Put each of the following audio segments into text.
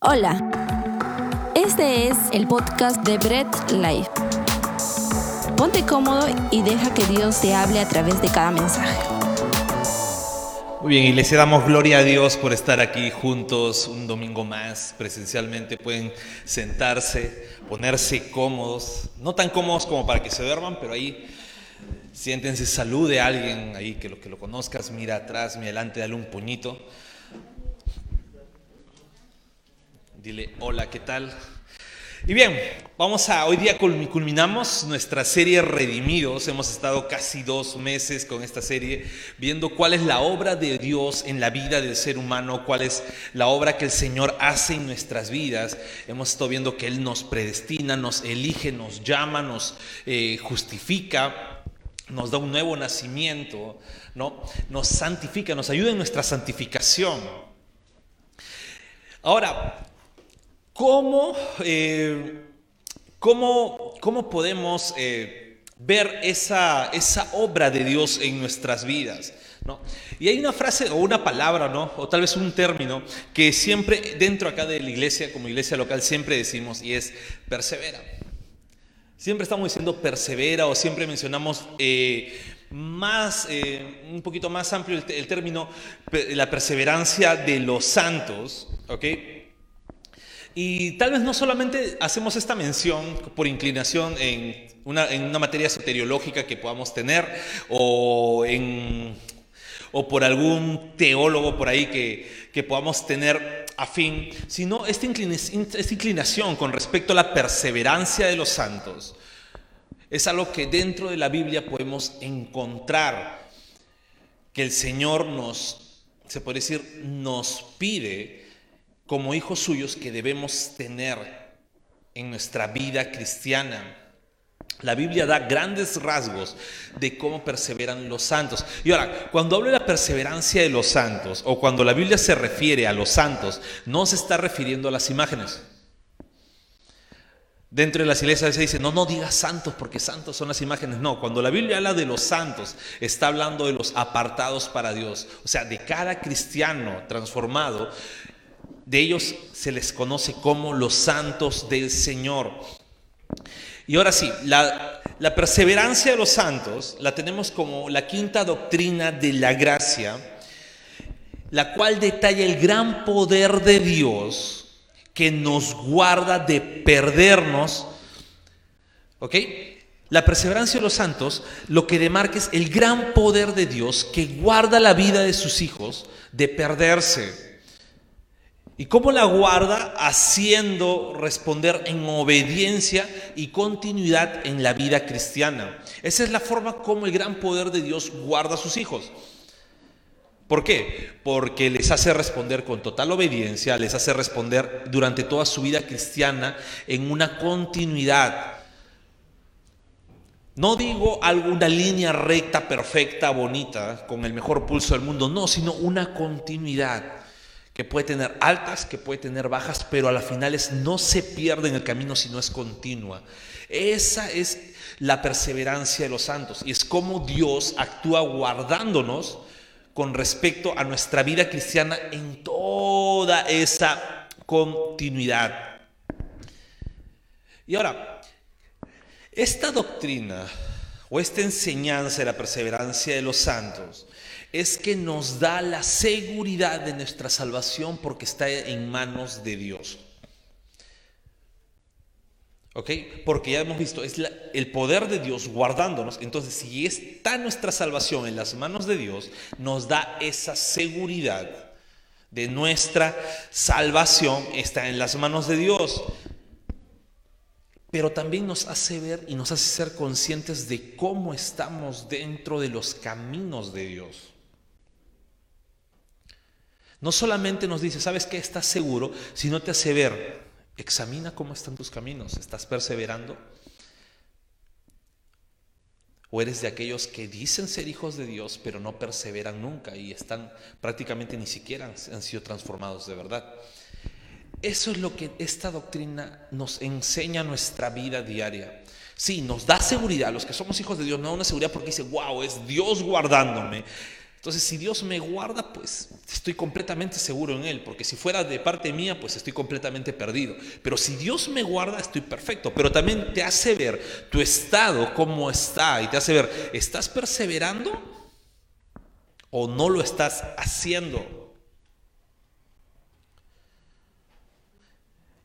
Hola, este es el podcast de Bread Life. Ponte cómodo y deja que Dios te hable a través de cada mensaje. Muy bien, les damos gloria a Dios por estar aquí juntos un domingo más presencialmente. Pueden sentarse, ponerse cómodos, no tan cómodos como para que se duerman, pero ahí siéntense, salude a alguien ahí que lo que lo conozcas, mira atrás, mira adelante, dale un puñito. Hola, ¿qué tal? Y bien, vamos a, hoy día culminamos nuestra serie Redimidos. Hemos estado casi dos meses con esta serie viendo cuál es la obra de Dios en la vida del ser humano, cuál es la obra que el Señor hace en nuestras vidas. Hemos estado viendo que Él nos predestina, nos elige, nos llama, nos eh, justifica, nos da un nuevo nacimiento, ¿no? Nos santifica, nos ayuda en nuestra santificación. Ahora, ¿Cómo, eh, cómo, cómo podemos eh, ver esa, esa obra de Dios en nuestras vidas? ¿no? Y hay una frase o una palabra, ¿no? o tal vez un término, que siempre dentro acá de la iglesia, como iglesia local, siempre decimos y es persevera. Siempre estamos diciendo persevera o siempre mencionamos eh, más, un poquito más amplio el, el, término, la perseverancia de los santos, ¿ok? Y tal vez no solamente hacemos esta mención por inclinación en una, en una materia soteriológica que podamos tener o, en, o por algún teólogo por ahí que, que podamos tener afín, sino esta, esta inclinación con respecto a la perseverancia de los santos es algo que dentro de la Biblia podemos encontrar que el Señor nos, se puede decir, nos pide como hijos suyos que debemos tener en nuestra vida cristiana. La Biblia da grandes rasgos de cómo perseveran los santos. Y ahora, cuando hablo de la perseverancia de los santos, o cuando la Biblia se refiere a los santos, no se está refiriendo a las imágenes. Dentro de las iglesias se dice, no, no digas santos porque santos son las imágenes. No, cuando la Biblia habla de los santos, está hablando de los apartados para Dios. O sea, de cada cristiano transformado de ellos se les conoce como los santos del Señor. Y ahora sí, la, perseverancia de los santos la tenemos como la quinta doctrina de la gracia, la cual detalla el gran poder de Dios que nos guarda de perdernos. ¿Ok? La perseverancia de los santos lo que demarca es el gran poder de Dios que guarda la vida de sus hijos de perderse. ¿Y cómo la guarda? Haciendo responder en obediencia y continuidad en la vida cristiana. Esa es la forma como el gran poder de Dios guarda a sus hijos. ¿Por qué? Porque les hace responder con total obediencia, les hace responder durante toda su vida cristiana en una continuidad. No digo alguna línea recta, perfecta, bonita, con el mejor pulso del mundo, no, sino una continuidad que puede tener altas, que puede tener bajas, pero a las finales no se pierde en el camino, sino es continua. Esa es la perseverancia de los santos y es como Dios actúa guardándonos con respecto a nuestra vida cristiana en toda esa continuidad. Y ahora, esta doctrina o esta enseñanza de la perseverancia de los santos es que nos da la seguridad de nuestra salvación porque está en manos de Dios. ¿Ok? Porque ya hemos visto, es el poder de Dios guardándonos. Entonces, si está nuestra salvación en las manos de Dios, nos da esa seguridad de nuestra salvación está en las manos de Dios. Pero también nos hace ver y nos hace ser conscientes de cómo estamos dentro de los caminos de Dios. No solamente nos dice, ¿sabes qué? Estás seguro, sino te hace ver, examina cómo están tus caminos, ¿estás perseverando? ¿O eres de aquellos que dicen ser hijos de Dios, pero no perseveran nunca y están prácticamente ni siquiera han sido transformados de verdad? Eso es lo que esta doctrina nos enseña nuestra vida diaria. Sí, nos da seguridad, los que somos hijos de Dios, no una seguridad porque dice, wow, es Dios guardándome, Entonces, si Dios me guarda, pues estoy completamente seguro en Él, porque si fuera de parte mía, pues estoy completamente perdido. Pero si Dios me guarda, estoy perfecto. Pero también te hace ver tu estado, cómo está, y te hace ver, ¿estás perseverando o no lo estás haciendo?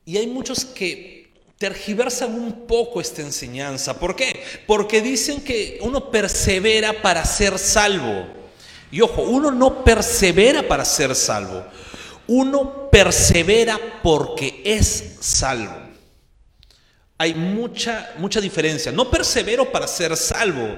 Y hay muchos que tergiversan un poco esta enseñanza. ¿Por qué? Porque dicen que uno persevera para ser salvo. Y ojo, uno no persevera para ser salvo, uno persevera porque es salvo. Hay mucha, mucha diferencia. No persevero para ser salvo.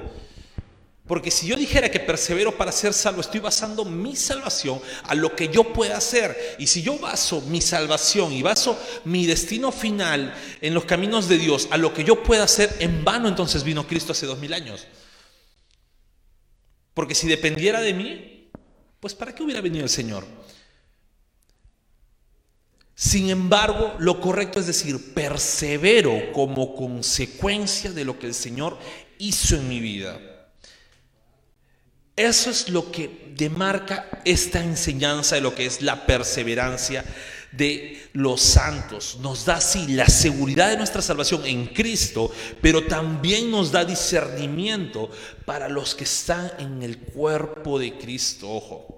Porque si yo dijera que persevero para ser salvo, estoy basando mi salvación a lo que yo pueda hacer. Y si yo baso mi salvación y baso mi destino final en los caminos de Dios a lo que yo pueda hacer, en vano entonces vino Cristo hace dos mil años. Porque si dependiera de mí, pues ¿para qué hubiera venido el Señor? Sin embargo, lo correcto es decir, persevero como consecuencia de lo que el Señor hizo en mi vida. Eso es lo que demarca esta enseñanza de lo que es la perseverancia de los santos. Nos da así la seguridad de nuestra salvación en Cristo, pero también nos da discernimiento para los que están en el cuerpo de Cristo. Ojo.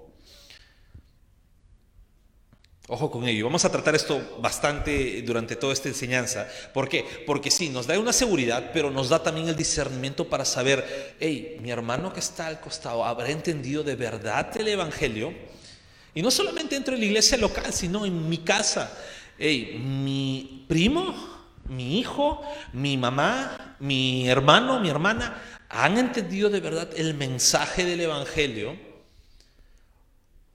Ojo con ello. Vamos a tratar esto bastante durante toda esta enseñanza. ¿Por qué? Porque sí, nos da una seguridad, pero nos da también el discernimiento para saber, hey, mi hermano que está al costado, ¿habrá entendido de verdad el Evangelio? Y no solamente dentro de la iglesia local, sino en mi casa. mi primo, mi hijo, mi mamá, mi hermano, mi hermana, ¿han entendido de verdad el mensaje del Evangelio?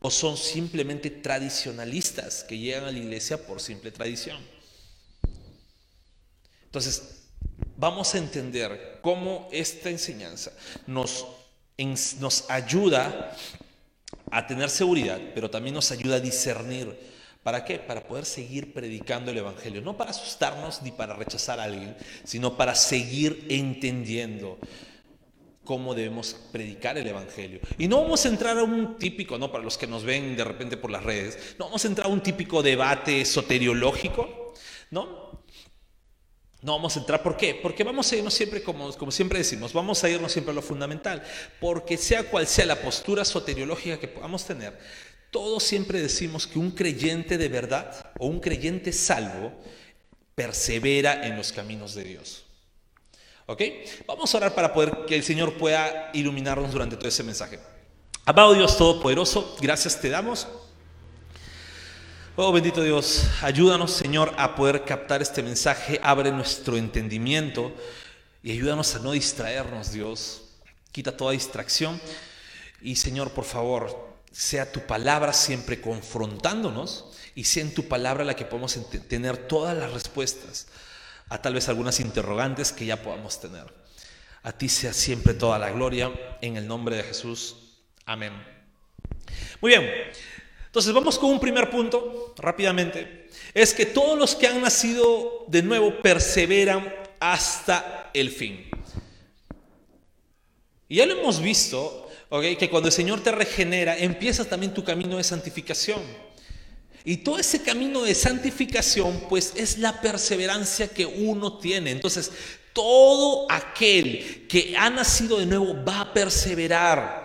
¿O son simplemente tradicionalistas que llegan a la iglesia por simple tradición? Entonces, vamos a entender cómo esta enseñanza nos, nos ayuda a tener seguridad, pero también nos ayuda a discernir. ¿Para qué? Para poder seguir predicando el Evangelio. No para asustarnos ni para rechazar a alguien, sino para seguir entendiendo cómo debemos predicar el Evangelio. Y no vamos a entrar a un típico, ¿no? Para los que nos ven de repente por las redes, no vamos a entrar a un típico debate soteriológico, ¿no? No vamos a entrar, ¿por qué? Porque vamos a irnos siempre, como, como siempre decimos, vamos a irnos siempre a lo fundamental. Porque sea cual sea la postura soteriológica que podamos tener, todos siempre decimos que un creyente de verdad o un creyente salvo persevera en los caminos de Dios. ¿Ok? Vamos a orar para poder que el Señor pueda iluminarnos durante todo ese mensaje. Amado Dios Todopoderoso, gracias te damos. Oh bendito Dios, ayúdanos Señor a poder captar este mensaje, abre nuestro entendimiento y ayúdanos a no distraernos Dios. Quita toda distracción y Señor, por favor, sea tu palabra siempre confrontándonos y sea en tu palabra la que podamos tener todas las respuestas a tal vez algunas interrogantes que ya podamos tener. A ti sea siempre toda la gloria en el nombre de Jesús. Amén. Muy bien. Entonces vamos con un primer punto, rápidamente. Es que todos los que han nacido de nuevo perseveran hasta el fin. Y ya lo hemos visto, que cuando el Señor te regenera, empieza también tu camino de santificación. Y todo ese camino de santificación, pues es la perseverancia que uno tiene. Entonces, todo aquel que ha nacido de nuevo va a perseverar.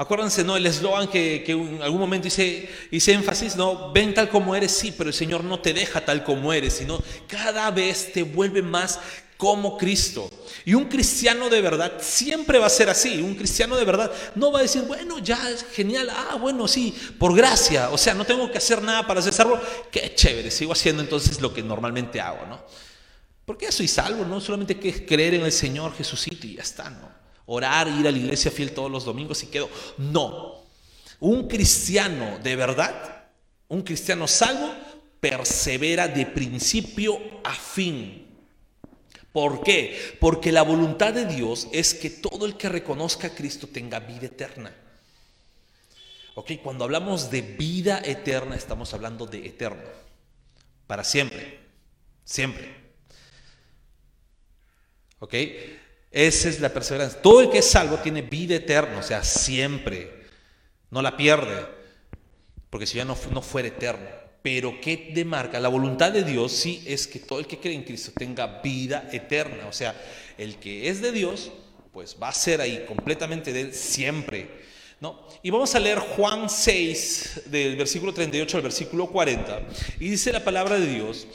Acuérdense, ¿no? El eslogan que, en algún momento hice, hice énfasis, ¿no? Ven tal como eres, sí, pero el Señor no te deja tal como eres, sino cada vez te vuelve más como Cristo. Y un cristiano de verdad siempre va a ser así. Un cristiano de verdad no va a decir, bueno, ya es genial, ah, bueno, sí, por gracia. O sea, no tengo que hacer nada para ser salvo. Qué chévere, sigo haciendo entonces lo que normalmente hago, ¿no? Porque ya soy salvo, ¿no? Solamente que creer en el Señor Jesucito y ya está, ¿no? Orar, ir a la iglesia fiel todos los domingos y quedo. No. Un cristiano de verdad, un cristiano salvo, persevera de principio a fin. ¿Por qué? Porque la voluntad de Dios es que todo el que reconozca a Cristo tenga vida eterna. Ok, cuando hablamos de vida eterna, estamos hablando de eterno. Para siempre. Siempre. ¿Ok? Esa es la perseverancia. Todo el que es salvo tiene vida eterna, o sea, siempre. no la pierde, porque si ya no, no fuera eterno. Pero ¿qué demarca? La voluntad de Dios sí es que todo el que cree en Cristo tenga vida eterna. O sea, el que es de Dios, pues va a ser ahí completamente de Él siempre. ¿no? Y vamos a leer Juan 6, del versículo 38 al versículo 40. Y dice la palabra de Dios,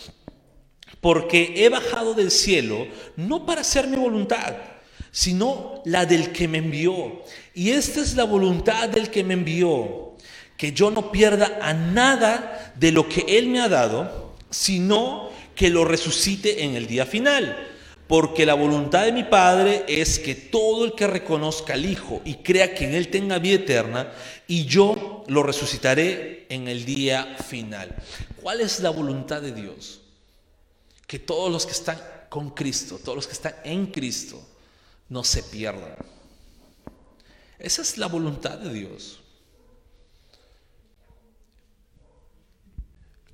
porque he bajado del cielo no para hacer mi voluntad, sino la del que me envió. Y esta es la voluntad del que me envió, que yo no pierda a nada de lo que Él me ha dado, sino que lo resucite en el día final. Porque la voluntad de mi Padre es que todo el que reconozca al Hijo y crea que en Él tenga vida eterna, y yo lo resucitaré en el día final. ¿Cuál es la voluntad de Dios? Que todos los que están con Cristo, todos los que están en Cristo, no se pierdan. Esa es la voluntad de Dios.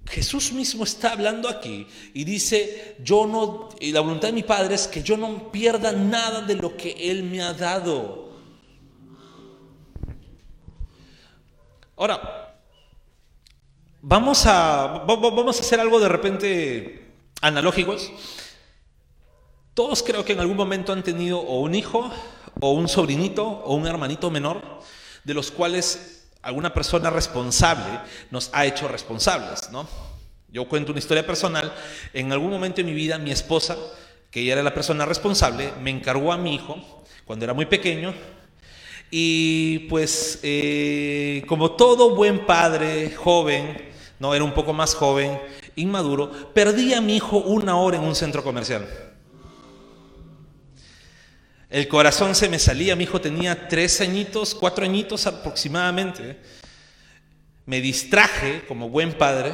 Jesús mismo está hablando aquí y dice, yo no, y la voluntad de mi Padre es que yo no pierda nada de lo que Él me ha dado. Ahora, vamos a, vamos a hacer algo de repente analógicos, todos creo que en algún momento han tenido o un hijo, o un sobrinito, o un hermanito menor, de los cuales alguna persona responsable nos ha hecho responsables, ¿no? Yo cuento una historia personal. En algún momento de mi vida, mi esposa, que ella era la persona responsable, me encargó a mi hijo cuando era muy pequeño. Y pues, eh, como todo buen padre, joven, no era un poco más joven, inmaduro, perdí a mi hijo una hora en un centro comercial. El corazón se me salía, mi hijo tenía tres añitos, cuatro añitos aproximadamente. Me distraje como buen padre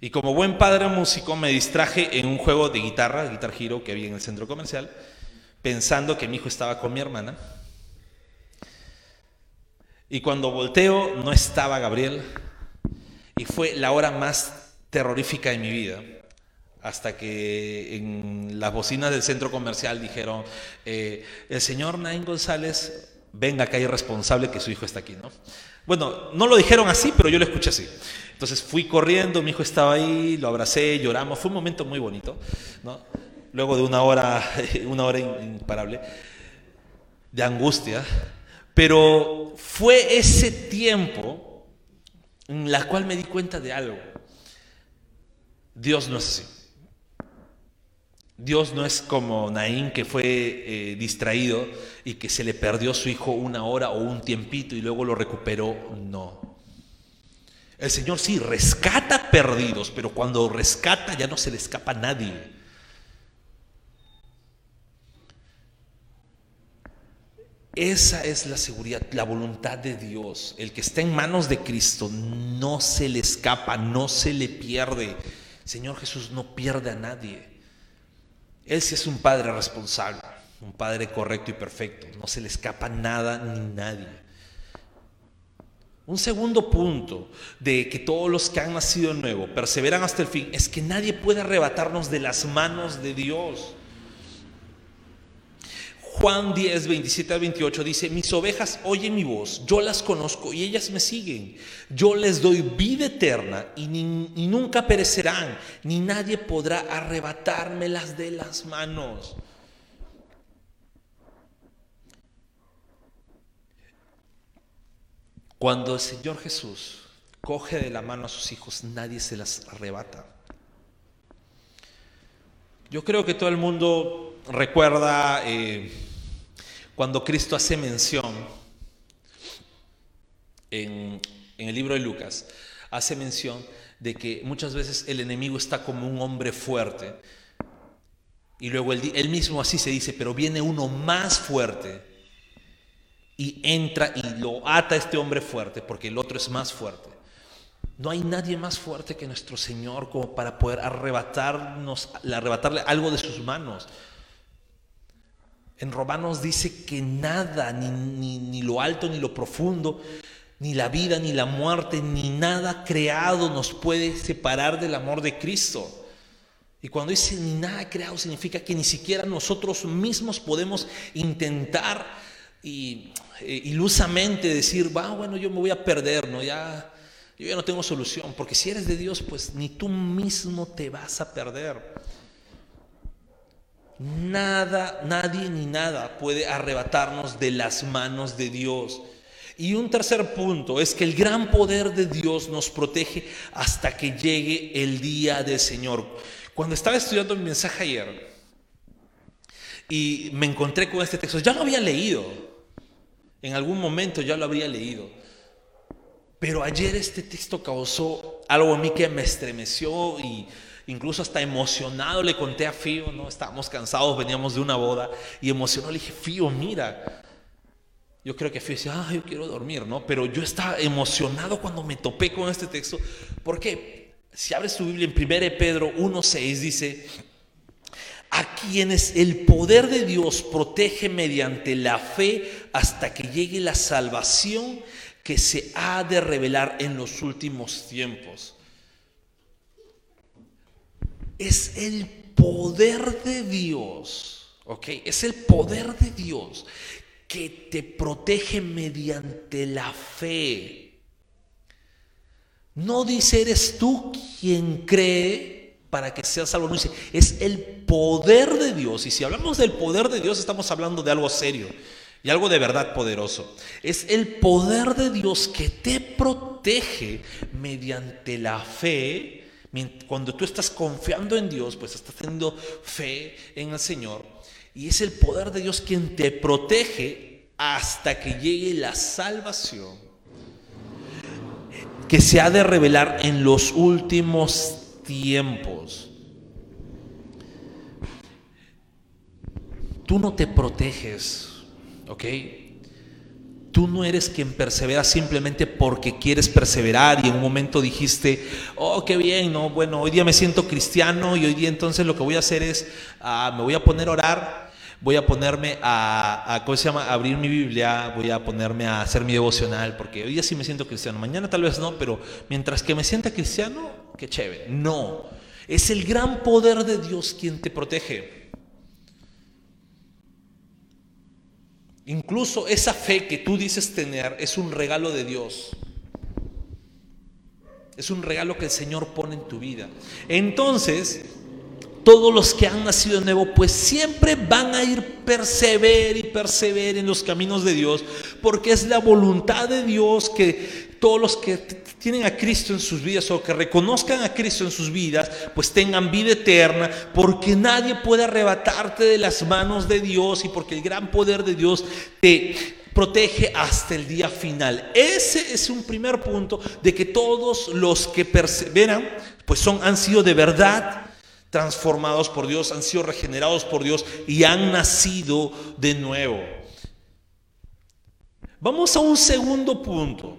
y como buen padre músico me distraje en un juego de guitarra, Guitar Hero que había en el centro comercial, pensando que mi hijo estaba con mi hermana. Y cuando volteo no estaba Gabriel, y fue la hora más terrorífica de mi vida. Hasta que en las bocinas del centro comercial dijeron, eh, el señor Nain González, venga acá, hay responsable que su hijo está aquí, ¿no? Bueno, no lo dijeron así, pero yo lo escuché así. Entonces fui corriendo, mi hijo estaba ahí, lo abracé, lloramos, fue un momento muy bonito, ¿no? Luego de una hora, una hora imparable de angustia, pero fue ese tiempo la cual me di cuenta de algo. Dios no es así. Dios no es como Naín que fue eh, distraído y que se le perdió su hijo una hora o un tiempito y luego lo recuperó. No. El Señor sí rescata perdidos, pero cuando rescata ya no se le escapa a nadie. Esa es la seguridad, la voluntad de Dios. El que está en manos de Cristo no se le escapa, no se le pierde. Señor Jesús no pierde a nadie. Él sí es un padre responsable, un padre correcto y perfecto. No se le escapa nada ni nadie. Un segundo punto de que todos los que han nacido de nuevo perseveran hasta el fin es que nadie puede arrebatarnos de las manos de Dios. Juan 10, 27 al 28 dice, mis ovejas oyen mi voz, yo las conozco y ellas me siguen. Yo les doy vida eterna y, y nunca perecerán, ni nadie podrá arrebatármelas de las manos. Cuando el Señor Jesús coge de la mano a sus hijos, nadie se las arrebata. Yo creo que todo el mundo recuerda eh, cuando Cristo hace mención en, el libro de Lucas, hace mención de que muchas veces el enemigo está como un hombre fuerte. Y luego él, mismo así se dice, pero viene uno más fuerte y entra y lo ata este hombre fuerte, porque el otro es más fuerte. No hay nadie más fuerte que nuestro Señor como para poder arrebatarnos, arrebatarle algo de sus manos. En Romanos dice que nada, ni, ni, lo alto ni lo profundo, ni la vida ni la muerte, ni nada creado nos puede separar del amor de Cristo. Y cuando dice ni nada creado significa que ni siquiera nosotros mismos podemos intentar y eh, ilusamente decir, va, bueno, yo me voy a perder, ¿no? Ya, yo ya no tengo solución, porque si eres de Dios, pues ni tú mismo te vas a perder. Nada, nadie ni nada puede arrebatarnos de las manos de Dios. Y un tercer punto es que el gran poder de Dios nos protege hasta que llegue el día del Señor. Cuando estaba estudiando mi mensaje ayer y me encontré con este texto, ya lo había leído, en algún momento ya lo había leído, pero ayer este texto causó algo a mí que me estremeció y incluso hasta emocionado le conté a Fío, ¿no? Estábamos cansados, veníamos de una boda y emocionado le dije, Fío, mira, yo creo que Fío decía, ah, yo quiero dormir, ¿no? Pero yo estaba emocionado cuando me topé con este texto, porque si abres tu Biblia en 1 Pedro 1.6 dice, a quienes el poder de Dios protege mediante la fe hasta que llegue la salvación que se ha de revelar en los últimos tiempos es el poder de Dios, ¿ok? Es el poder de Dios que te protege mediante la fe. No dice eres tú quien cree para que seas salvo, no dice, es el poder de Dios. Y si hablamos del poder de Dios, estamos hablando de algo serio y algo de verdad poderoso. Es el poder de Dios que te protege mediante la fe cuando tú estás confiando en Dios, pues estás teniendo fe en el Señor. Y es el poder de Dios quien te protege hasta que llegue la salvación que se ha de revelar en los últimos tiempos. Tú no te proteges, ¿ok? Tú no eres quien persevera simplemente porque quieres perseverar y en un momento dijiste, oh, qué bien, no, bueno, hoy día me siento cristiano y hoy día entonces lo que voy a hacer es, ah, me voy a poner a orar, voy a ponerme a, a, ¿cómo se llama?, abrir mi Biblia, voy a ponerme a hacer mi devocional, porque hoy día sí me siento cristiano, mañana tal vez no, pero mientras que me sienta cristiano, qué chévere. No, es el gran poder de Dios quien te protege. Incluso esa fe que tú dices tener es un regalo de Dios. Es un regalo que el Señor pone en tu vida. Entonces, todos los que han nacido de nuevo, pues siempre van a ir persever y persever en los caminos de Dios, porque es la voluntad de Dios que todos los que tienen a Cristo en sus vidas o que reconozcan a Cristo en sus vidas, pues tengan vida eterna, porque nadie puede arrebatarte de las manos de Dios y porque el gran poder de Dios te protege hasta el día final. Ese es un primer punto de que todos los que perseveran, pues son han sido de verdad transformados por Dios, han sido regenerados por Dios y han nacido de nuevo. Vamos a un segundo punto.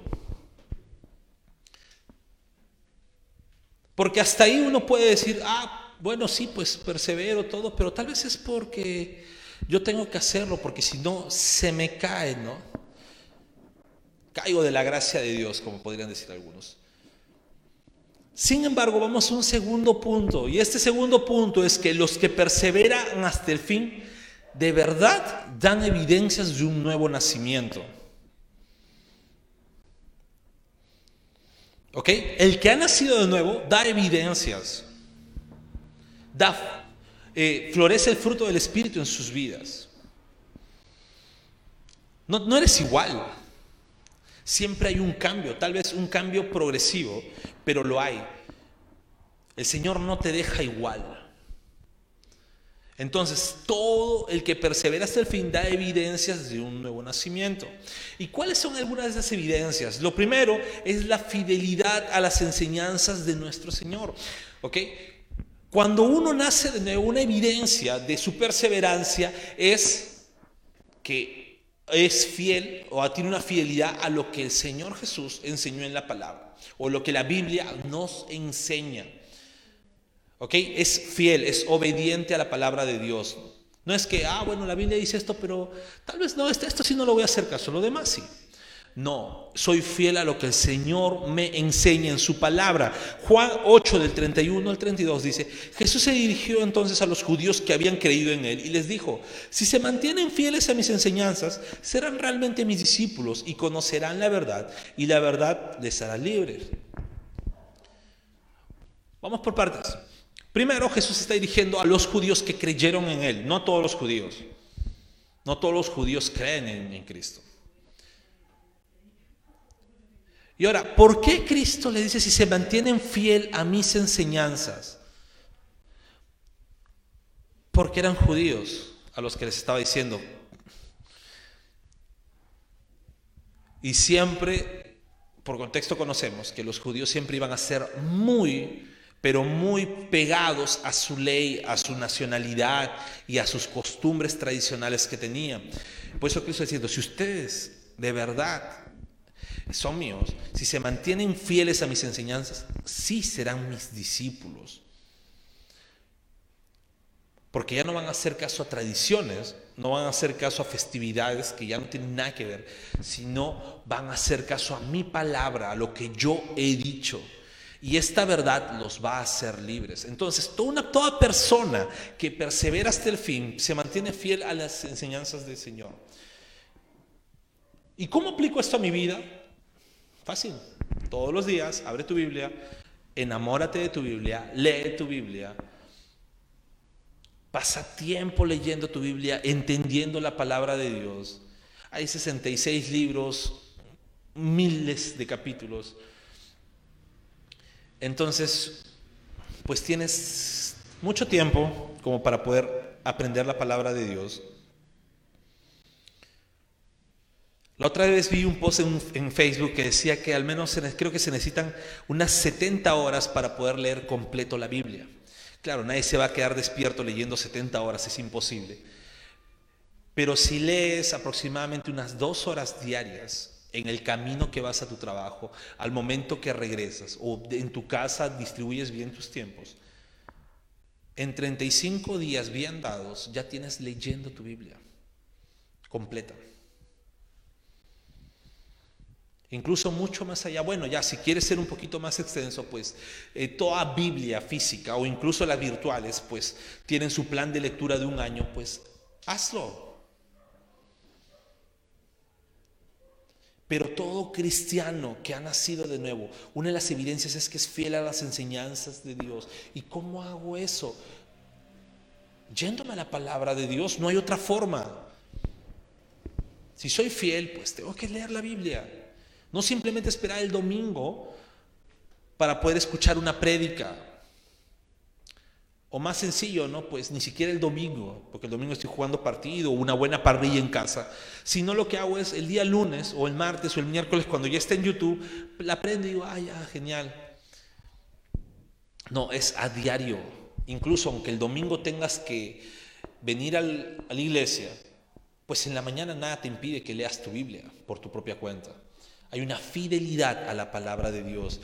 Porque hasta ahí uno puede decir, ah, bueno, sí, pues persevero todo, pero tal vez es porque yo tengo que hacerlo, porque si no, se me cae, ¿no? Caigo de la gracia de Dios, como podrían decir algunos. Sin embargo, vamos a un segundo punto, y este segundo punto es que los que perseveran hasta el fin, de verdad dan evidencias de un nuevo nacimiento. ¿Ok? El que ha nacido de nuevo da evidencias, da, eh, florece el fruto del Espíritu en sus vidas. No, no eres igual. Siempre hay un cambio, tal vez un cambio progresivo, pero lo hay. El Señor no te deja igual. Entonces, todo el que persevera hasta el fin da evidencias de un nuevo nacimiento. ¿Y cuáles son algunas de esas evidencias? Lo primero es la fidelidad a las enseñanzas de nuestro Señor. ¿Ok? Cuando uno nace de nuevo, una evidencia de su perseverancia es que es fiel o tiene una fidelidad a lo que el Señor Jesús enseñó en la palabra o lo que la Biblia nos enseña. ¿Ok? Es fiel, es obediente a la palabra de Dios. No es que, ah, bueno, la Biblia dice esto, pero tal vez no, esto, esto sí no lo voy a hacer caso, lo demás sí. No, soy fiel a lo que el Señor me enseña en su palabra. Juan 8 del 31 al 32 dice, Jesús se dirigió entonces a los judíos que habían creído en él y les dijo, si se mantienen fieles a mis enseñanzas, serán realmente mis discípulos y conocerán la verdad y la verdad les hará libres. Vamos por partes. Primero Jesús está dirigiendo a los judíos que creyeron en él, no a todos los judíos. No todos los judíos creen en, en Cristo. Y ahora, ¿por qué Cristo le dice si se mantienen fiel a mis enseñanzas? Porque eran judíos a los que les estaba diciendo. Y siempre, por contexto conocemos que los judíos siempre iban a ser muy, pero muy pegados a su ley, a su nacionalidad y a sus costumbres tradicionales que tenían. Por eso Cristo diciendo, si ustedes de verdad son míos, si se mantienen fieles a mis enseñanzas, sí serán mis discípulos. Porque ya no van a hacer caso a tradiciones, no van a hacer caso a festividades que ya no tienen nada que ver, sino van a hacer caso a mi palabra, a lo que yo he dicho. Y esta verdad los va a hacer libres. Entonces, toda, persona que persevera hasta el fin se mantiene fiel a las enseñanzas del Señor. ¿Y cómo aplico esto a mi vida? Fácil. Todos los días abre tu Biblia, enamórate de tu Biblia, lee tu Biblia. Pasa tiempo leyendo tu Biblia, entendiendo la palabra de Dios. Hay 66 libros, miles de capítulos. Entonces, pues tienes mucho tiempo como para poder aprender la palabra de Dios. La otra vez vi un post en, Facebook que decía que al menos creo que se necesitan unas 70 horas para poder leer completo la Biblia. Claro, nadie se va a quedar despierto leyendo 70 horas, es imposible. Pero si lees aproximadamente unas dos horas diarias en el camino que vas a tu trabajo, al momento que regresas o en tu casa distribuyes bien tus tiempos, en 35 días bien dados ya tienes leyendo tu Biblia completa. Incluso mucho más allá. Bueno, ya si quieres ser un poquito más extenso, pues eh, toda Biblia física o incluso las virtuales, pues tienen su plan de lectura de un año, pues hazlo. Pero todo cristiano que ha nacido de nuevo, una de las evidencias es que es fiel a las enseñanzas de Dios. ¿Y cómo hago eso? Yéndome a la palabra de Dios, no hay otra forma. Si soy fiel, pues tengo que leer la Biblia. No simplemente esperar el domingo para poder escuchar una prédica. O más sencillo, ¿no? Pues ni siquiera el domingo, porque el domingo estoy jugando partido o una buena parrilla en casa, sino lo que hago es el día lunes o el martes o el miércoles cuando ya esté en YouTube, la prendo y digo, ay, ya, genial. No, es a diario. Incluso aunque el domingo tengas que venir a la iglesia, pues en la mañana nada te impide que leas tu Biblia por tu propia cuenta. Hay una fidelidad a la palabra de Dios.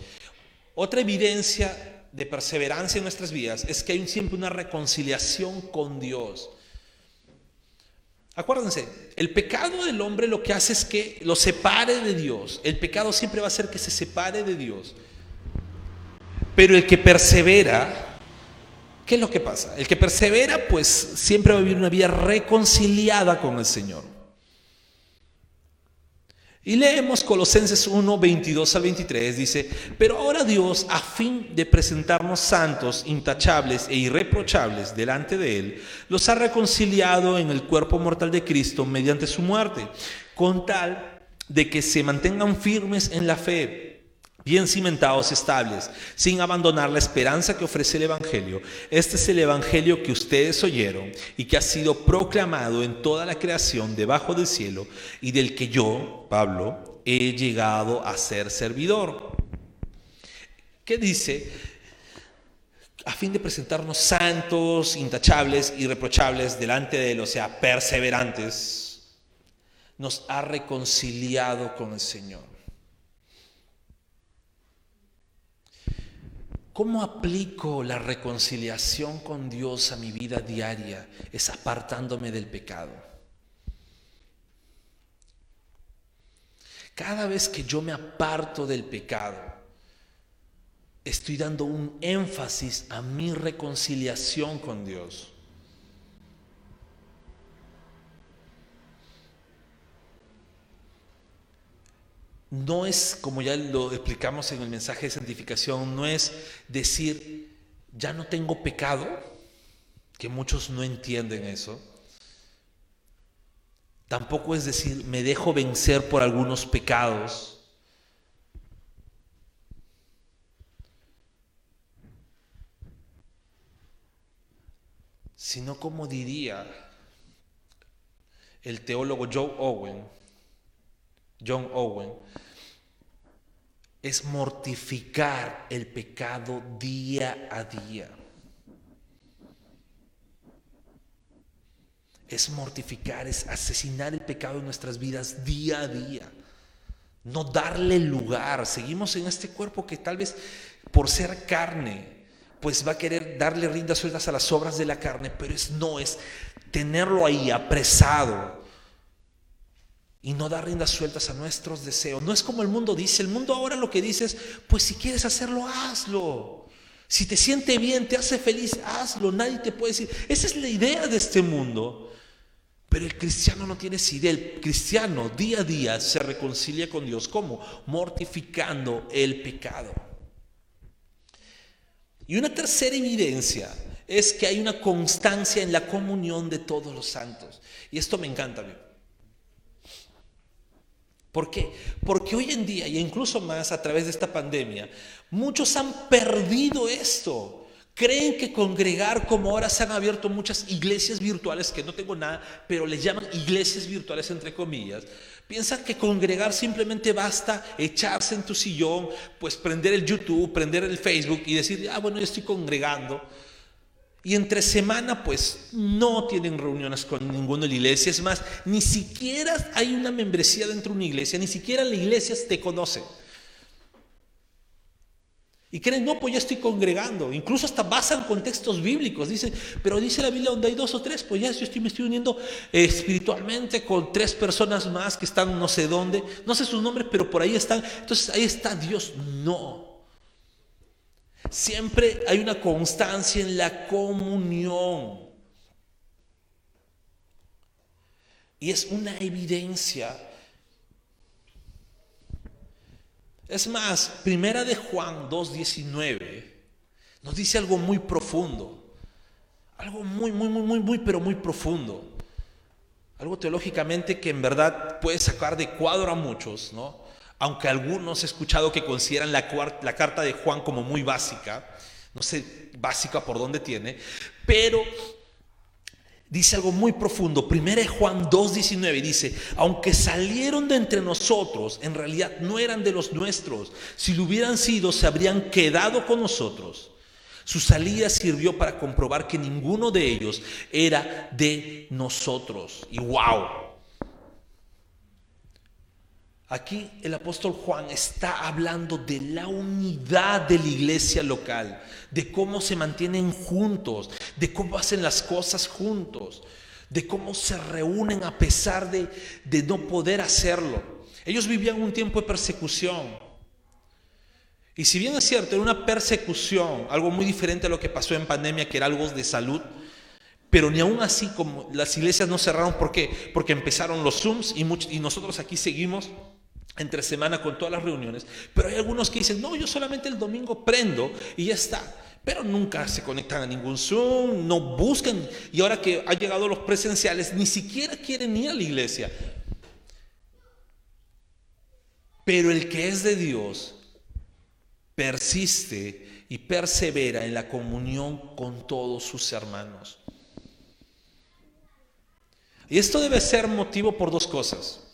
Otra evidencia de perseverancia en nuestras vidas es que hay siempre una reconciliación con Dios. Acuérdense, el pecado del hombre lo que hace es que lo separe de Dios. El pecado siempre va a hacer que se separe de Dios. Pero el que persevera, ¿qué es lo que pasa? El que persevera, pues siempre va a vivir una vida reconciliada con el Señor. Y leemos Colosenses 1, 22 al 23, dice, pero ahora Dios, a fin de presentarnos santos, intachables e irreprochables delante de Él, los ha reconciliado en el cuerpo mortal de Cristo mediante su muerte, con tal de que se mantengan firmes en la fe bien cimentados, estables, sin abandonar la esperanza que ofrece el Evangelio. Este es el Evangelio que ustedes oyeron y que ha sido proclamado en toda la creación debajo del cielo y del que yo, Pablo, he llegado a ser servidor. ¿Qué dice? A fin de presentarnos santos, intachables, irreprochables delante de él, o sea, perseverantes, nos ha reconciliado con el Señor. ¿Cómo aplico la reconciliación con Dios a mi vida diaria? Es apartándome del pecado. Cada vez que yo me aparto del pecado, estoy dando un énfasis a mi reconciliación con Dios. No es, como ya lo explicamos en el mensaje de santificación, no es decir, ya no tengo pecado, que muchos no entienden eso. Tampoco es decir, me dejo vencer por algunos pecados. Sino como diría el teólogo Joe Owen, John Owen, es mortificar el pecado día a día. es mortificar, es asesinar el pecado en nuestras vidas día a día. No darle lugar. Seguimos en este cuerpo que tal vez por ser carne, pues va a querer darle riendas sueltas a las obras de la carne, pero es no, es tenerlo ahí apresado y no dar riendas sueltas a nuestros deseos. No es como el mundo dice, el mundo ahora lo que dice es, pues si quieres hacerlo, hazlo. Si te siente bien, te hace feliz, hazlo, nadie te puede decir. Esa es la idea de este mundo. Pero el cristiano no tiene esa idea. El cristiano día a día se reconcilia con Dios. ¿Cómo? Mortificando el pecado. Y una tercera evidencia es que hay una constancia en la comunión de todos los santos. Y esto me encanta. ¿Por qué? Porque hoy en día, y incluso más a través de esta pandemia, muchos han perdido esto. Creen que congregar, como ahora se han abierto muchas iglesias virtuales, que no tengo nada, pero les llaman iglesias virtuales entre comillas, piensan que congregar simplemente basta echarse en tu sillón, pues prender el YouTube, prender el Facebook y decir, ah, bueno, yo estoy congregando. Y entre semana, pues no tienen reuniones con ninguna iglesia. Es más, ni siquiera hay una membresía dentro de una iglesia, ni siquiera la iglesia te conoce. Y creen, no, pues ya estoy congregando. Incluso hasta basan contextos bíblicos. Dicen, pero dice la Biblia donde hay dos o tres, pues ya yo estoy, me estoy uniendo espiritualmente con tres personas más que están no sé dónde. No sé sus nombres, pero por ahí están. Entonces ahí está Dios. No. Siempre hay una constancia en la comunión. Y es una evidencia Es más, primera de Juan 2.19 nos dice algo muy profundo. Algo muy, muy, muy, muy, muy, pero muy profundo. Algo teológicamente que en verdad puede sacar de cuadro a muchos, ¿no? Aunque algunos he escuchado que consideran la, carta de Juan como muy básica. No sé básica por dónde tiene, pero dice algo muy profundo. Primera Juan 2.19 dice, aunque salieron de entre nosotros, en realidad no eran de los nuestros. Si lo hubieran sido, se habrían quedado con nosotros. Su salida sirvió para comprobar que ninguno de ellos era de nosotros. Y wow, Aquí el apóstol Juan está hablando de la unidad de la iglesia local, de cómo se mantienen juntos, de cómo hacen las cosas juntos, de cómo se reúnen a pesar de, de no poder hacerlo. Ellos vivían un tiempo de persecución. Y si bien es cierto, era una persecución, algo muy diferente a lo que pasó en pandemia, que era algo de salud, pero ni aún así como las iglesias no cerraron, ¿por qué? Porque empezaron los Zooms y, y nosotros aquí seguimos entre semana con todas las reuniones, pero hay algunos que dicen, no, yo solamente el domingo prendo y ya está. Pero nunca se conectan a ningún Zoom, no buscan. Y ahora que han llegado los presenciales, ni siquiera quieren ir a la iglesia. Pero el que es de Dios persiste y persevera en la comunión con todos sus hermanos. Y esto debe ser motivo por dos cosas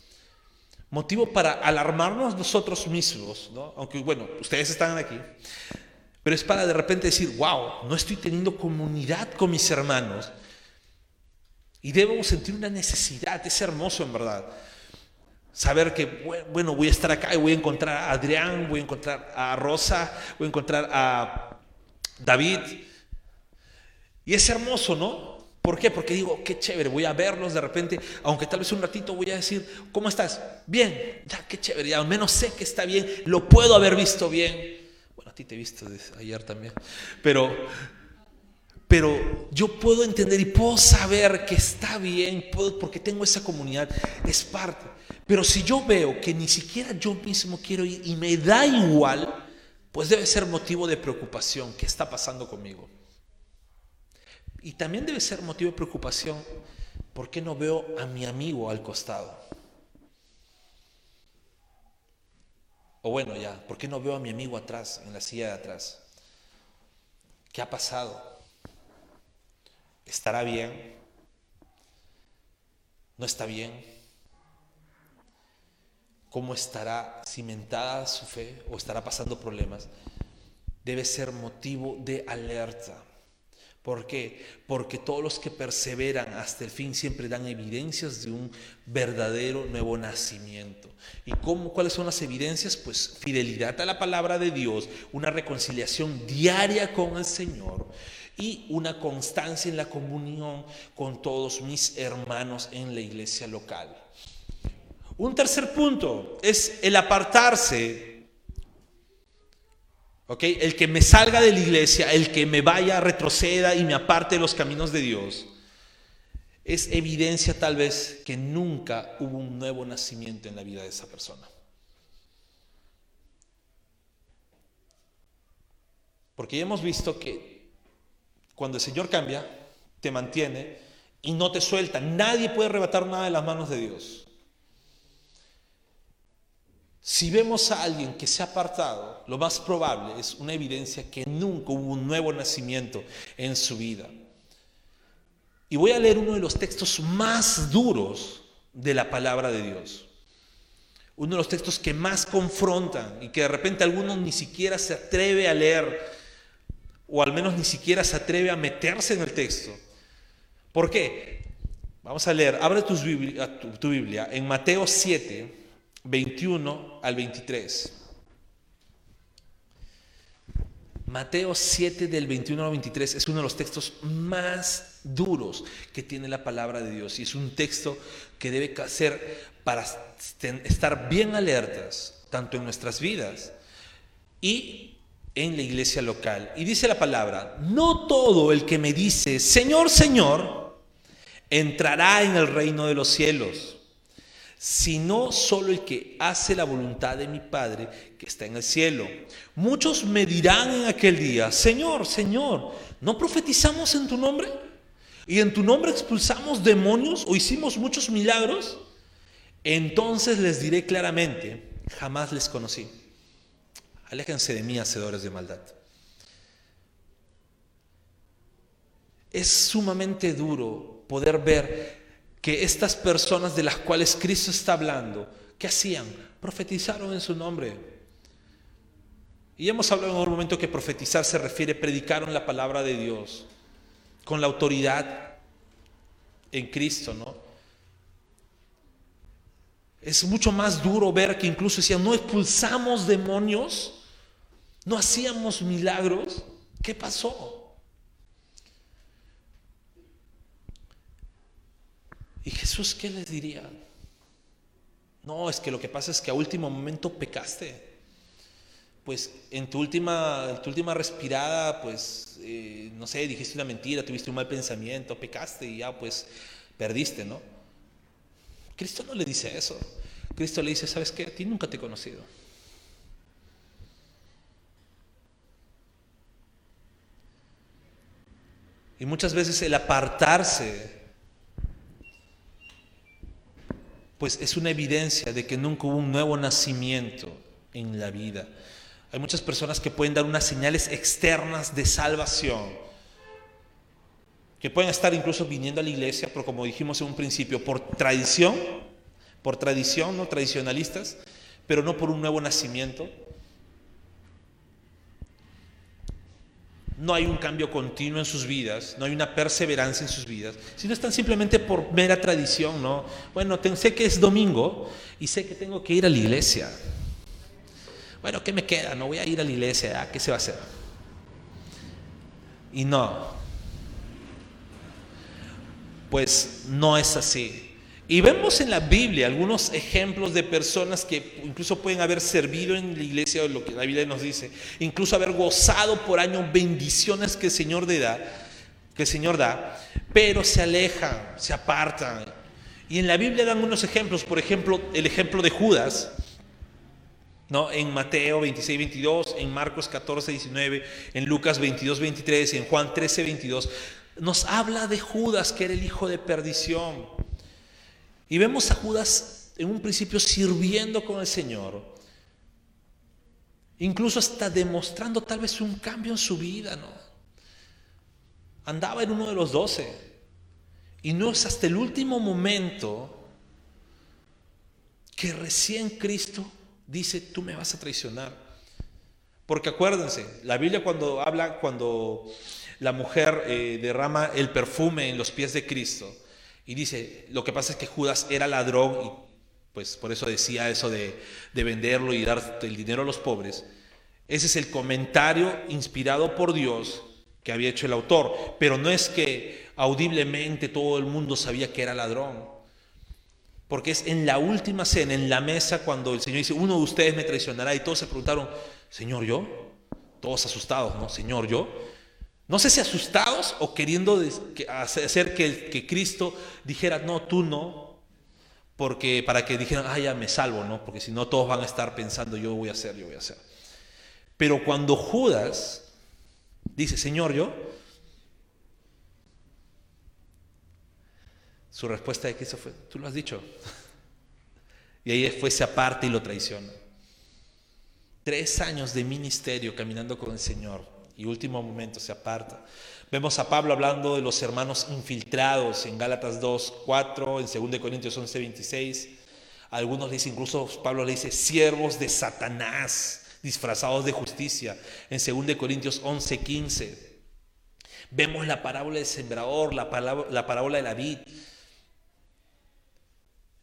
motivo para alarmarnos nosotros mismos, ¿no? aunque bueno, ustedes están aquí, pero es para de repente decir, wow, no estoy teniendo comunidad con mis hermanos y debo sentir una necesidad, es hermoso en verdad. Saber que, bueno, voy a estar acá y voy a encontrar a Adrián, voy a encontrar a Rosa, voy a encontrar a David. Y es hermoso, ¿no? ¿Por qué? Porque digo, qué chévere, voy a verlos de repente, aunque tal vez un ratito voy a decir, ¿cómo estás? Bien, ya, qué chévere, ya al menos sé que está bien, lo puedo haber visto bien. Bueno, a ti te he visto ayer también, pero, pero yo puedo entender y puedo saber que está bien, puedo, porque tengo esa comunidad, es parte. Pero si yo veo que ni siquiera yo mismo quiero ir y me da igual, pues debe ser motivo de preocupación. ¿Qué está pasando conmigo? Y también debe ser motivo de preocupación, ¿por qué no veo a mi amigo al costado? O bueno, ya, ¿por qué no veo a mi amigo atrás, en la silla de atrás? ¿Qué ha pasado? ¿Estará bien? ¿No está bien? ¿Cómo estará cimentada su fe o estará pasando problemas? Debe ser motivo de alerta. ¿Por qué? Porque todos los que perseveran hasta el fin siempre dan evidencias de un verdadero nuevo nacimiento. ¿Y cómo, cuáles son las evidencias? Pues fidelidad a la palabra de Dios, una reconciliación diaria con el Señor y una constancia en la comunión con todos mis hermanos en la iglesia local. Un tercer punto es el apartarse el que me salga de la iglesia, el que me vaya, retroceda y me aparte de los caminos de Dios, es evidencia tal vez que nunca hubo un nuevo nacimiento en la vida de esa persona. Porque ya hemos visto que cuando el Señor cambia, te mantiene y no te suelta. Nadie puede arrebatar nada de las manos de Dios. Si vemos a alguien que se ha apartado, lo más probable es una evidencia que nunca hubo un nuevo nacimiento en su vida. Y voy a leer uno de los textos más duros de la palabra de Dios. Uno de los textos que más confrontan y que de repente alguno ni siquiera se atreve a leer o al menos ni siquiera se atreve a meterse en el texto. ¿Por qué? Vamos a leer, abre tu, tu Biblia en Mateo 7 21 al 23. Mateo 7 del 21 al 23 es uno de los textos más duros que tiene la palabra de Dios y es un texto que debe ser para estar bien alertas, tanto en nuestras vidas y en la iglesia local. Y dice la palabra, no todo el que me dice, Señor, Señor, entrará en el reino de los cielos sino solo el que hace la voluntad de mi Padre que está en el cielo. Muchos me dirán en aquel día, Señor, Señor, ¿no profetizamos en tu nombre? ¿Y en tu nombre expulsamos demonios o hicimos muchos milagros? Entonces les diré claramente, jamás les conocí. Aléjense de mí, hacedores de maldad. Es sumamente duro poder ver que estas personas de las cuales Cristo está hablando, ¿qué hacían? Profetizaron en su nombre. Y hemos hablado en un momento que profetizar se refiere, predicaron la palabra de Dios con la autoridad en Cristo, ¿no? Es mucho más duro ver que incluso decían, no expulsamos demonios, no hacíamos milagros. ¿Qué pasó? ¿Y Jesús qué les diría? No, es que lo que pasa es que a último momento pecaste. Pues en tu última, tu última respirada, pues, eh, no sé, dijiste una mentira, tuviste un mal pensamiento, pecaste y ya, pues, perdiste, ¿no? Cristo no le dice eso. Cristo le dice, ¿sabes qué? A ti nunca te he conocido. Y muchas veces el apartarse pues es una evidencia de que nunca hubo un nuevo nacimiento en la vida. Hay muchas personas que pueden dar unas señales externas de salvación, que pueden estar incluso viniendo a la iglesia, pero como dijimos en un principio, por tradición, por tradición, no tradicionalistas, pero no por un nuevo nacimiento. No hay un cambio continuo en sus vidas, no hay una perseverancia en sus vidas, sino están simplemente por mera tradición, ¿no? Bueno, sé que es domingo y sé que tengo que ir a la iglesia. Bueno, ¿qué me queda? No voy a ir a la iglesia. ¿qué se va a hacer? Y no. pues no es así. Y vemos en la Biblia algunos ejemplos de personas que incluso pueden haber servido en la iglesia, lo que la Biblia nos dice, incluso haber gozado por años bendiciones que el Señor da, que el Señor da, pero se alejan, se apartan. Y en la Biblia dan unos ejemplos, por ejemplo, el ejemplo de Judas, ¿no? En Mateo 26, 22, en Marcos 14, 19, en Lucas 22, 23 y en Juan 13, 22, nos habla de Judas, que era el hijo de perdición. Y vemos a Judas en un principio sirviendo con el Señor, incluso hasta demostrando tal vez un cambio en su vida, ¿no? Andaba en uno de los doce. Y no es hasta el último momento que recién Cristo dice, tú me vas a traicionar. Porque acuérdense, la Biblia cuando habla, cuando la mujer eh, derrama el perfume en los pies de Cristo y dice, lo que pasa es que Judas era ladrón y pues por eso decía eso de, de venderlo y dar el dinero a los pobres. Ese es el comentario inspirado por Dios que había hecho el autor, pero no es que audiblemente todo el mundo sabía que era ladrón. Porque es en la última cena, en la mesa, cuando el Señor dice, uno de ustedes me traicionará. Y todos se preguntaron, Señor, ¿yo? Todos asustados, ¿no? Señor, ¿yo? No sé si asustados o queriendo hacer que, Cristo dijera, no, tú no. Porque para que dijeran, ah, ya me salvo, ¿no? Porque si no, todos van a estar pensando, yo voy a hacer, yo voy a hacer. Pero cuando Judas dice, Señor, ¿yo? Su respuesta de Cristo fue, tú lo has dicho. Y ahí fue ese aparte y lo traiciona. Tres años de ministerio caminando con el Señor y último momento se aparta. Vemos a Pablo hablando de los hermanos infiltrados en Gálatas 2, 4, en 2 Corintios 11, 26. Algunos dicen, incluso Pablo le dice, siervos de Satanás, disfrazados de justicia, en 2 Corintios 11, 15. Vemos la parábola del sembrador, la, la parábola de la vid.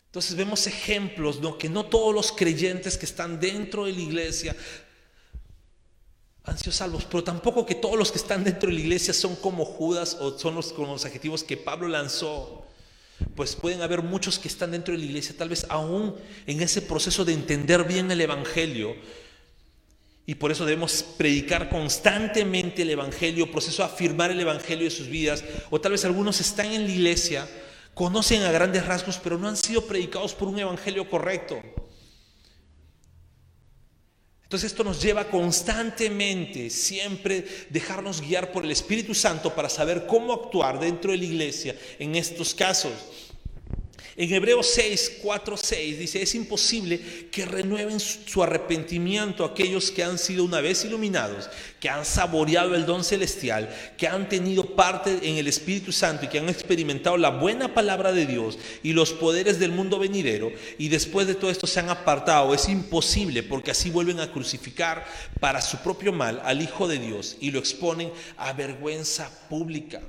Entonces vemos ejemplos, ¿no? que no todos los creyentes que están dentro de la iglesia han salvos, pero tampoco que todos los que están dentro de la iglesia son como Judas o son los, como los adjetivos que Pablo lanzó. Pues pueden haber muchos que están dentro de la iglesia, tal vez aún en ese proceso de entender bien el Evangelio. Y por eso debemos predicar constantemente el Evangelio, proceso de afirmar el Evangelio de sus vidas. O tal vez algunos están en la iglesia, conocen a grandes rasgos, pero no han sido predicados por un evangelio correcto. Entonces esto nos lleva constantemente, siempre dejarnos guiar por el Espíritu Santo para saber cómo actuar dentro de la iglesia en estos casos. En Hebreos 6, 4, 6 dice, es imposible que renueven su arrepentimiento aquellos que han sido una vez iluminados, que han saboreado el don celestial, que han tenido parte en el Espíritu Santo y que han experimentado la buena palabra de Dios y los poderes del mundo venidero y después de todo esto se han apartado. Es imposible porque así vuelven a crucificar para su propio mal al Hijo de Dios y lo exponen a vergüenza pública.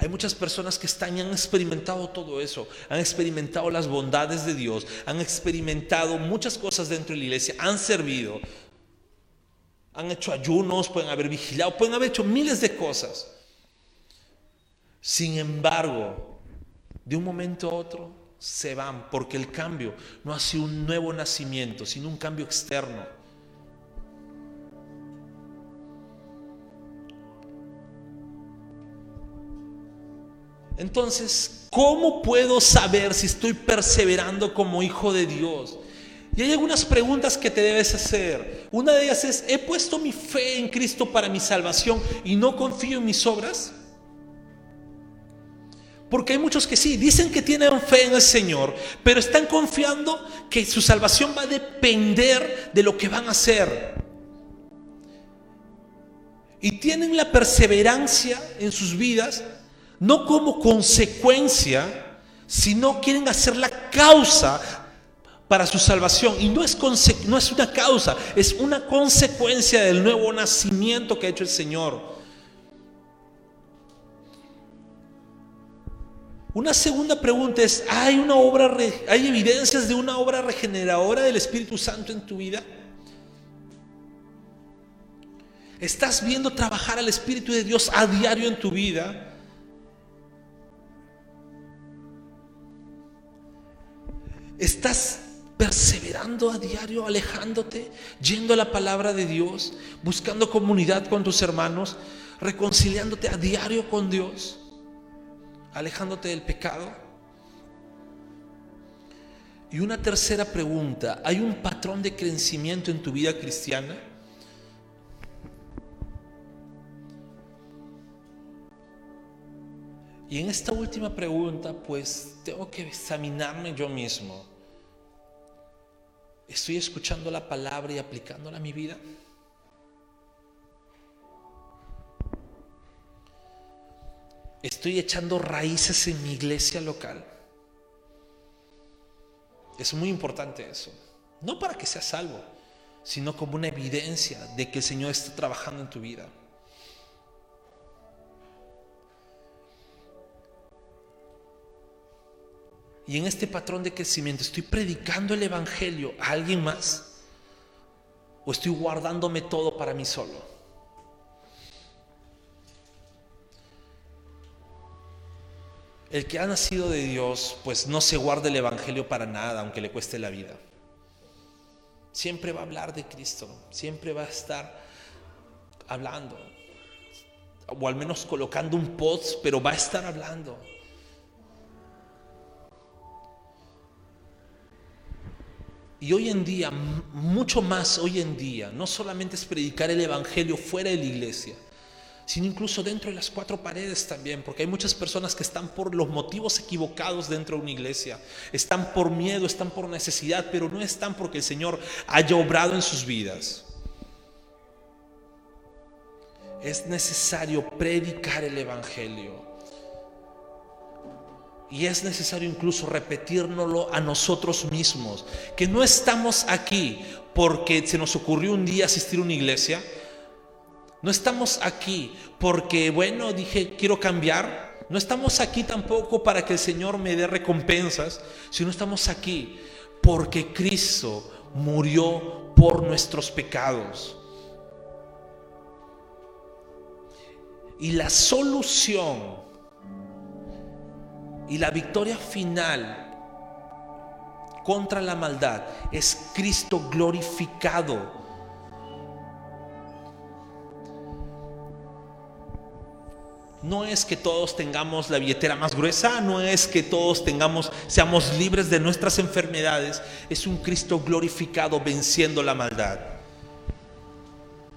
Hay muchas personas que están y han experimentado todo eso, han experimentado las bondades de Dios, han experimentado muchas cosas dentro de la iglesia, han servido, han hecho ayunos, pueden haber vigilado, pueden haber hecho miles de cosas. Sin embargo, de un momento a otro se van porque el cambio no ha sido un nuevo nacimiento, sino un cambio externo. Entonces, ¿cómo puedo saber si estoy perseverando como hijo de Dios? Y hay algunas preguntas que te debes hacer. Una de ellas es, ¿he puesto mi fe en Cristo para mi salvación y no confío en mis obras? Porque hay muchos que sí, dicen que tienen fe en el Señor, pero están confiando que su salvación va a depender de lo que van a hacer. Y tienen la perseverancia en sus vidas no como consecuencia, sino quieren hacer la causa para su salvación. Y no es, no es una causa, es una consecuencia del nuevo nacimiento que ha hecho el Señor. Una segunda pregunta es, ¿hay, una obra, ¿hay evidencias de una obra regeneradora del Espíritu Santo en tu vida? ¿Estás viendo trabajar al Espíritu de Dios a diario en tu vida? ¿Estás perseverando a diario, alejándote, yendo a la palabra de Dios, buscando comunidad con tus hermanos, reconciliándote a diario con Dios, alejándote del pecado? Y una tercera pregunta, ¿hay un patrón de crecimiento en tu vida cristiana? Y en esta última pregunta, pues tengo que examinarme yo mismo. ¿Estoy escuchando la palabra y aplicándola a mi vida? ¿Estoy echando raíces en mi iglesia local? Es muy importante eso. No para que seas salvo, sino como una evidencia de que el Señor está trabajando en tu vida. Y en este patrón de crecimiento, ¿estoy predicando el Evangelio a alguien más? ¿O estoy guardándome todo para mí solo? El que ha nacido de Dios, pues no se guarda el Evangelio para nada, aunque le cueste la vida. Siempre va a hablar de Cristo, siempre va a estar hablando, o al menos colocando un post, pero va a estar hablando. Y hoy en día, mucho más hoy en día, no solamente es predicar el Evangelio fuera de la iglesia, sino incluso dentro de las cuatro paredes también, porque hay muchas personas que están por los motivos equivocados dentro de una iglesia, están por miedo, están por necesidad, pero no están porque el Señor haya obrado en sus vidas. Es necesario predicar el Evangelio. Y es necesario incluso repetírnoslo a nosotros mismos, que no estamos aquí porque se nos ocurrió un día asistir a una iglesia, no estamos aquí porque, bueno, dije, quiero cambiar, no estamos aquí tampoco para que el Señor me dé recompensas, sino estamos aquí porque Cristo murió por nuestros pecados. Y la solución y la victoria final contra la maldad es Cristo glorificado. No es que todos tengamos la billetera más gruesa, no es que todos tengamos seamos libres de nuestras enfermedades, es un Cristo glorificado venciendo la maldad.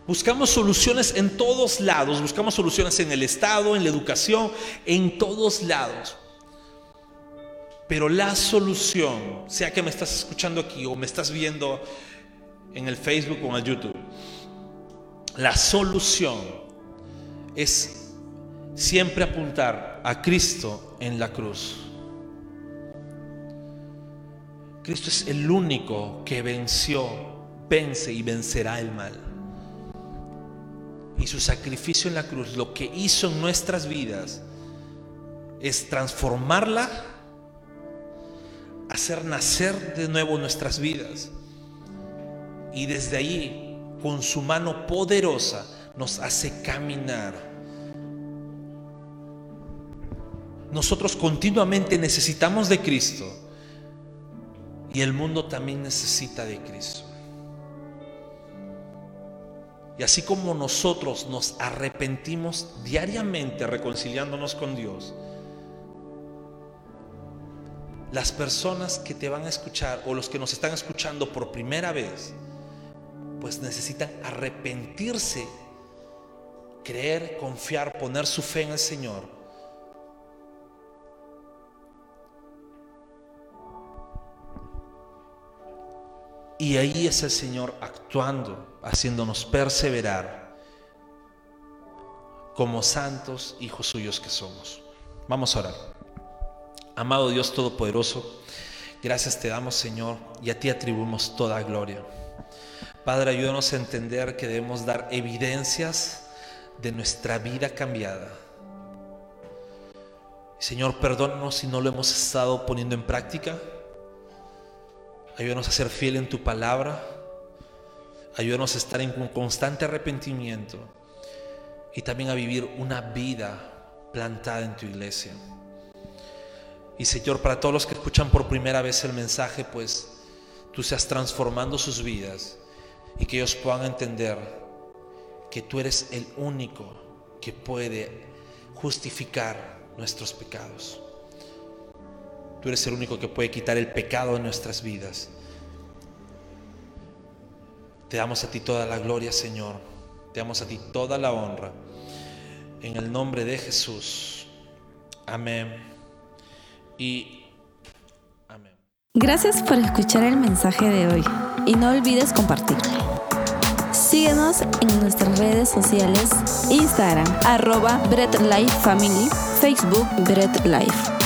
Buscamos soluciones en todos lados, buscamos soluciones en el Estado, en la educación, en todos lados. Pero la solución, sea que me estás escuchando aquí o me estás viendo en el Facebook o en el YouTube, la solución es siempre apuntar a Cristo en la cruz. Cristo es el único que venció, vence y vencerá el mal. Y su sacrificio en la cruz, lo que hizo en nuestras vidas, es transformarla hacer nacer de nuevo nuestras vidas. Y desde ahí, con su mano poderosa, nos hace caminar. Nosotros continuamente necesitamos de Cristo y el mundo también necesita de Cristo. Y así como nosotros nos arrepentimos diariamente reconciliándonos con Dios, las personas que te van a escuchar o los que nos están escuchando por primera vez, pues necesitan arrepentirse, creer, confiar, poner su fe en el Señor. Y ahí es el Señor actuando, haciéndonos perseverar como santos hijos suyos que somos. Vamos a orar. Amado Dios Todopoderoso, gracias te damos Señor y a ti atribuimos toda gloria. Padre, ayúdanos a entender que debemos dar evidencias de nuestra vida cambiada. Señor, perdónanos si no lo hemos estado poniendo en práctica. Ayúdanos a ser fiel en tu palabra. Ayúdanos a estar en un constante arrepentimiento y también a vivir una vida plantada en tu iglesia. Y Señor, para todos los que escuchan por primera vez el mensaje, pues tú seas transformando sus vidas y que ellos puedan entender que tú eres el único que puede justificar nuestros pecados. Tú eres el único que puede quitar el pecado de nuestras vidas. Te damos a ti toda la gloria, Señor. Te damos a ti toda la honra. En el nombre de Jesús. Amén. Y amén. Gracias por escuchar el mensaje de hoy y no olvides compartirlo. Síguenos en nuestras redes sociales, Instagram, arroba Bread Life Family, Facebook Bread Life.